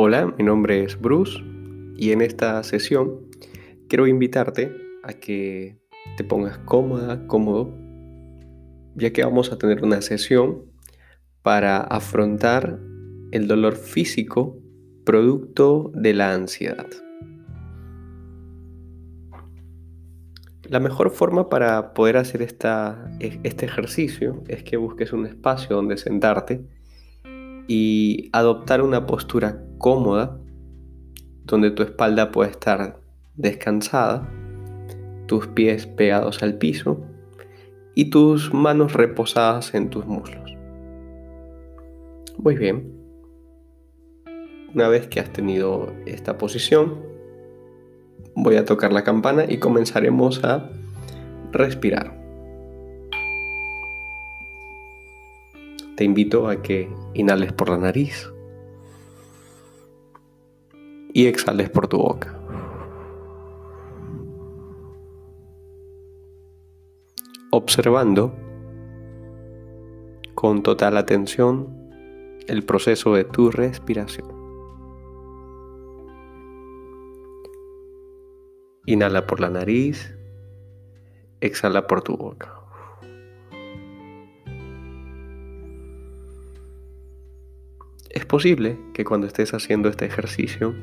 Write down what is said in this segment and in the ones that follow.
Hola, mi nombre es Bruce y en esta sesión quiero invitarte a que te pongas cómoda, cómodo, ya que vamos a tener una sesión para afrontar el dolor físico producto de la ansiedad. La mejor forma para poder hacer esta, este ejercicio es que busques un espacio donde sentarte y adoptar una postura cómoda donde tu espalda puede estar descansada, tus pies pegados al piso y tus manos reposadas en tus muslos. Muy bien. Una vez que has tenido esta posición, voy a tocar la campana y comenzaremos a respirar. te invito a que inhales por la nariz y exhales por tu boca. Observando con total atención el proceso de tu respiración. Inhala por la nariz, exhala por tu boca. Es posible que cuando estés haciendo este ejercicio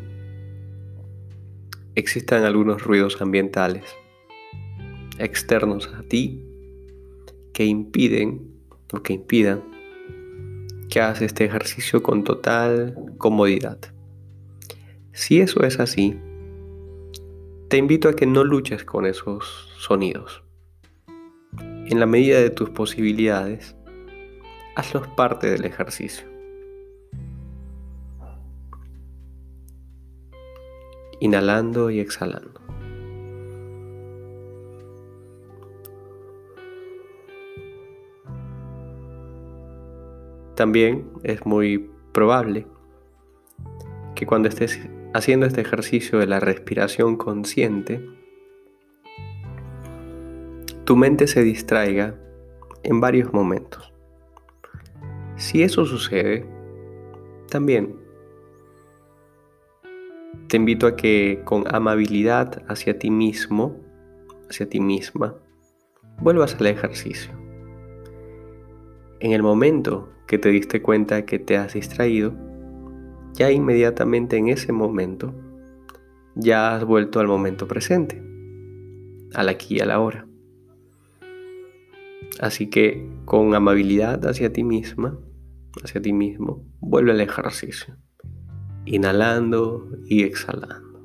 existan algunos ruidos ambientales externos a ti que impiden o que impidan que hagas este ejercicio con total comodidad. Si eso es así, te invito a que no luches con esos sonidos. En la medida de tus posibilidades, hazlos parte del ejercicio. Inhalando y exhalando. También es muy probable que cuando estés haciendo este ejercicio de la respiración consciente, tu mente se distraiga en varios momentos. Si eso sucede, también te invito a que con amabilidad hacia ti mismo, hacia ti misma, vuelvas al ejercicio. En el momento que te diste cuenta que te has distraído, ya inmediatamente en ese momento, ya has vuelto al momento presente, al aquí y a la hora. Así que con amabilidad hacia ti misma, hacia ti mismo, vuelve al ejercicio inhalando y exhalando.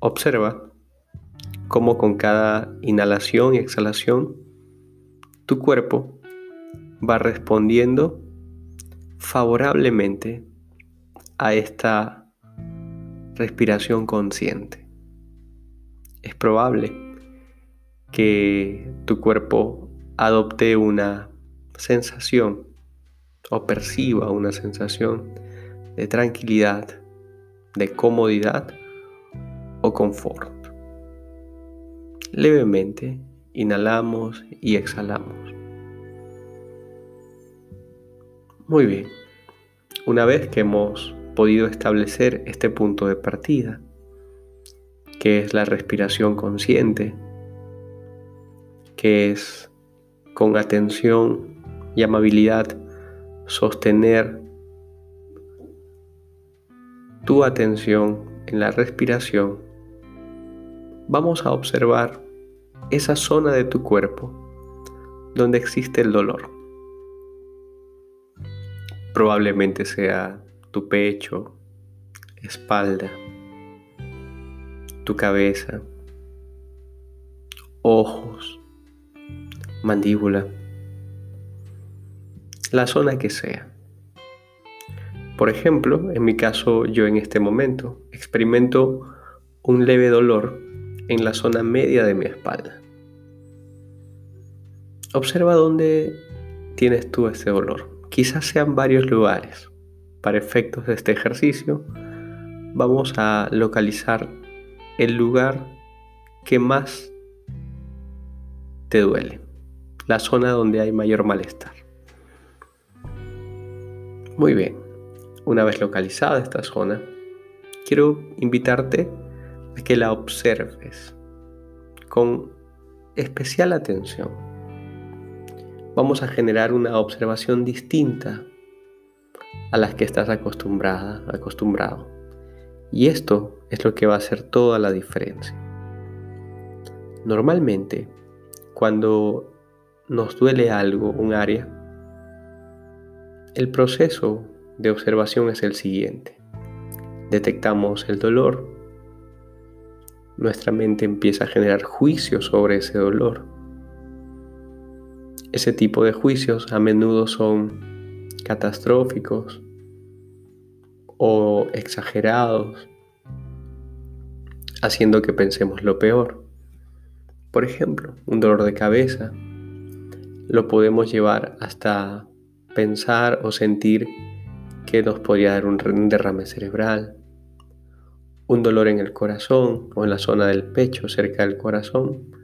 Observa cómo con cada inhalación y exhalación tu cuerpo va respondiendo favorablemente a esta respiración consciente. Es probable que tu cuerpo adopte una sensación o perciba una sensación de tranquilidad, de comodidad o confort. Levemente inhalamos y exhalamos. Muy bien. Una vez que hemos podido establecer este punto de partida, que es la respiración consciente, que es con atención y amabilidad sostener tu atención en la respiración, vamos a observar esa zona de tu cuerpo donde existe el dolor. Probablemente sea tu pecho, espalda, tu cabeza, ojos, mandíbula, la zona que sea. Por ejemplo, en mi caso, yo en este momento experimento un leve dolor en la zona media de mi espalda. Observa dónde tienes tú ese dolor. Quizás sean varios lugares. Para efectos de este ejercicio, vamos a localizar el lugar que más te duele la zona donde hay mayor malestar. Muy bien, una vez localizada esta zona, quiero invitarte a que la observes con especial atención. Vamos a generar una observación distinta a las que estás acostumbrada, acostumbrado. Y esto es lo que va a hacer toda la diferencia. Normalmente, cuando nos duele algo, un área, el proceso de observación es el siguiente. Detectamos el dolor, nuestra mente empieza a generar juicios sobre ese dolor. Ese tipo de juicios a menudo son catastróficos o exagerados, haciendo que pensemos lo peor. Por ejemplo, un dolor de cabeza lo podemos llevar hasta pensar o sentir que nos podría dar un derrame cerebral, un dolor en el corazón o en la zona del pecho cerca del corazón,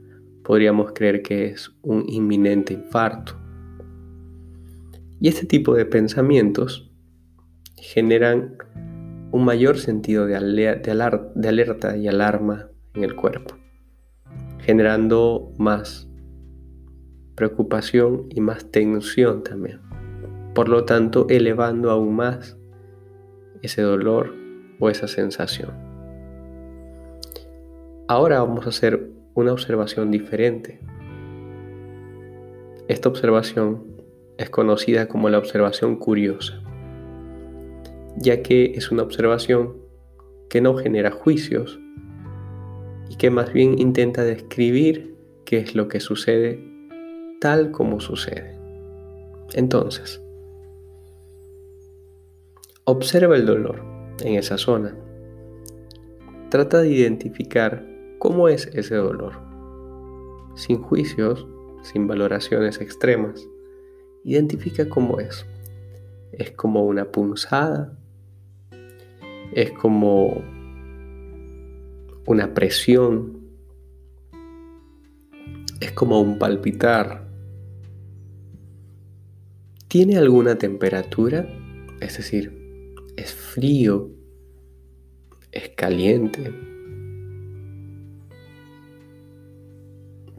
podríamos creer que es un inminente infarto. Y este tipo de pensamientos generan un mayor sentido de, alerta y alarma en el cuerpo, generando más preocupación y más tensión también. Por lo tanto, elevando aún más ese dolor o esa sensación. Ahora vamos a hacer una observación diferente. Esta observación es conocida como la observación curiosa ya que es una observación que no genera juicios y que más bien intenta describir qué es lo que sucede tal como sucede. Entonces, observa el dolor en esa zona. Trata de identificar cómo es ese dolor, sin juicios, sin valoraciones extremas. Identifica cómo es. Es como una punzada, es como una presión, es como un palpitar. ¿Tiene alguna temperatura? Es decir, es frío, es caliente.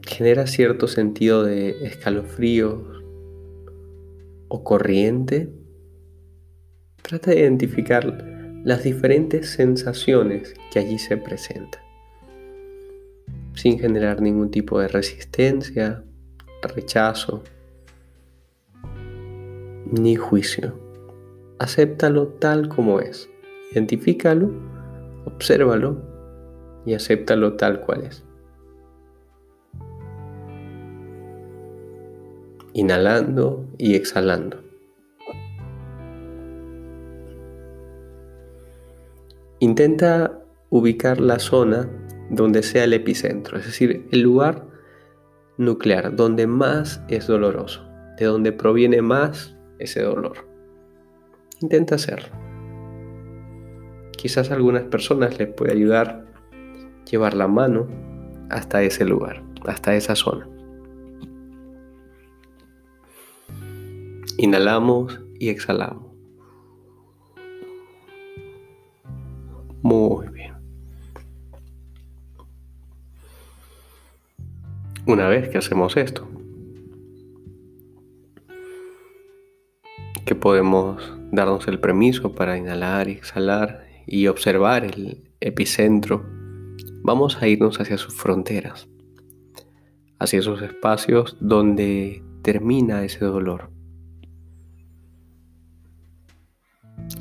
Genera cierto sentido de escalofrío o corriente. Trata de identificar las diferentes sensaciones que allí se presentan, sin generar ningún tipo de resistencia, rechazo, ni juicio. Acéptalo tal como es. Identifícalo, obsérvalo y acéptalo tal cual es. Inhalando y exhalando. Intenta ubicar la zona donde sea el epicentro, es decir, el lugar nuclear, donde más es doloroso, de donde proviene más ese dolor. Intenta hacerlo. Quizás a algunas personas les puede ayudar llevar la mano hasta ese lugar, hasta esa zona. Inhalamos y exhalamos. Muy bien. Una vez que hacemos esto, que podemos darnos el permiso para inhalar y exhalar y observar el epicentro, vamos a irnos hacia sus fronteras, hacia esos espacios donde termina ese dolor.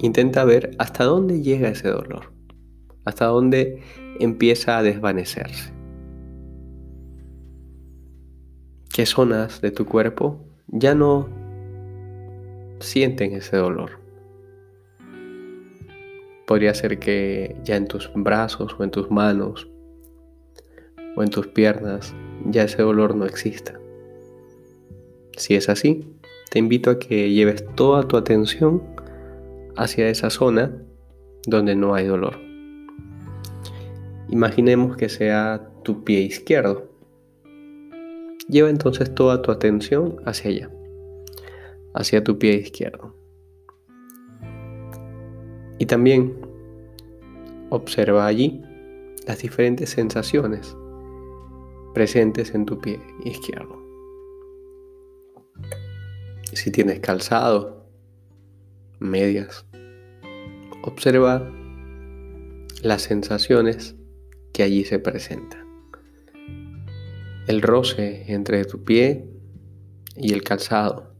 Intenta ver hasta dónde llega ese dolor hasta dónde empieza a desvanecerse. ¿Qué zonas de tu cuerpo ya no sienten ese dolor? Podría ser que ya en tus brazos o en tus manos o en tus piernas ya ese dolor no exista. Si es así, te invito a que lleves toda tu atención hacia esa zona donde no hay dolor. Imaginemos que sea tu pie izquierdo. Lleva entonces toda tu atención hacia allá, hacia tu pie izquierdo. Y también observa allí las diferentes sensaciones presentes en tu pie izquierdo. Si tienes calzado, medias, observa las sensaciones que allí se presentan. El roce entre tu pie y el calzado.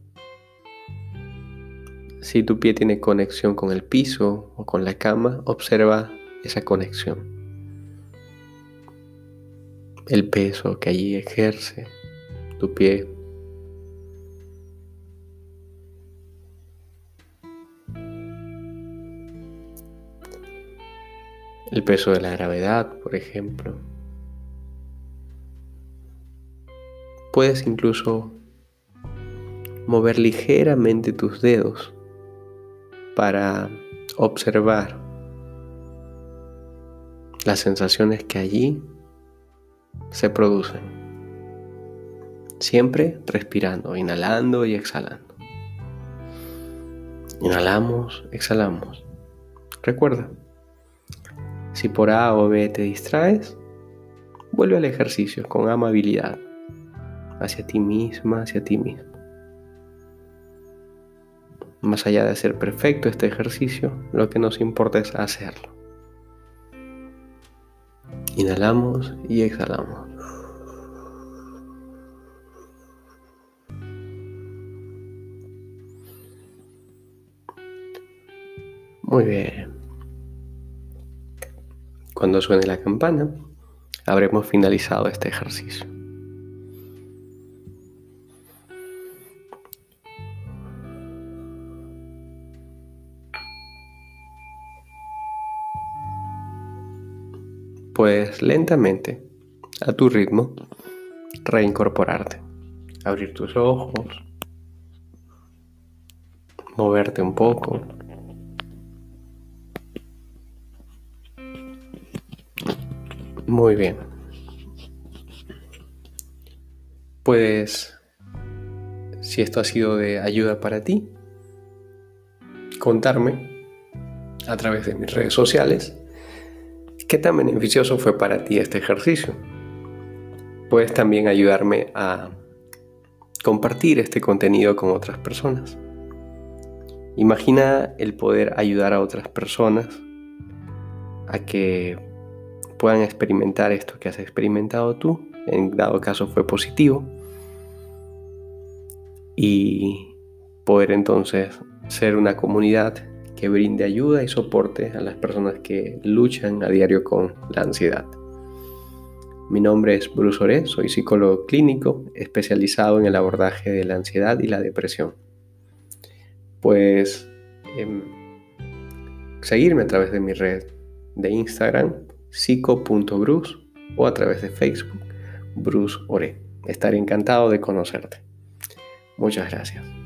Si tu pie tiene conexión con el piso o con la cama, observa esa conexión. El peso que allí ejerce tu pie. El peso de la gravedad, por ejemplo. Puedes incluso mover ligeramente tus dedos para observar las sensaciones que allí se producen. Siempre respirando, inhalando y exhalando. Inhalamos, exhalamos. Recuerda, si por A o B te distraes, vuelve al ejercicio con amabilidad hacia ti misma, hacia ti mismo. Más allá de ser perfecto este ejercicio, lo que nos importa es hacerlo. Inhalamos y exhalamos. Muy bien. Cuando suene la campana, habremos finalizado este ejercicio. Puedes lentamente, a tu ritmo, reincorporarte. Abrir tus ojos, moverte un poco. Muy bien. Puedes, si esto ha sido de ayuda para ti, contarme a través de mis redes sociales ¿Qué tan beneficioso fue para ti este ejercicio? Puedes también ayudarme a compartir este contenido con otras personas. Imagina el poder ayudar a otras personas a que puedan experimentar esto que has experimentado tú, en dado caso fue positivo, y poder entonces ser una comunidad que brinde ayuda y soporte a las personas que luchan a diario con la ansiedad. Mi nombre es Bruce Oré, soy psicólogo clínico especializado en el abordaje de la ansiedad y la depresión. Pues em, seguirme a través de mi red de Instagram, psico.bruce o a través de Facebook, Bruce Oré. Estaré encantado de conocerte. Muchas gracias.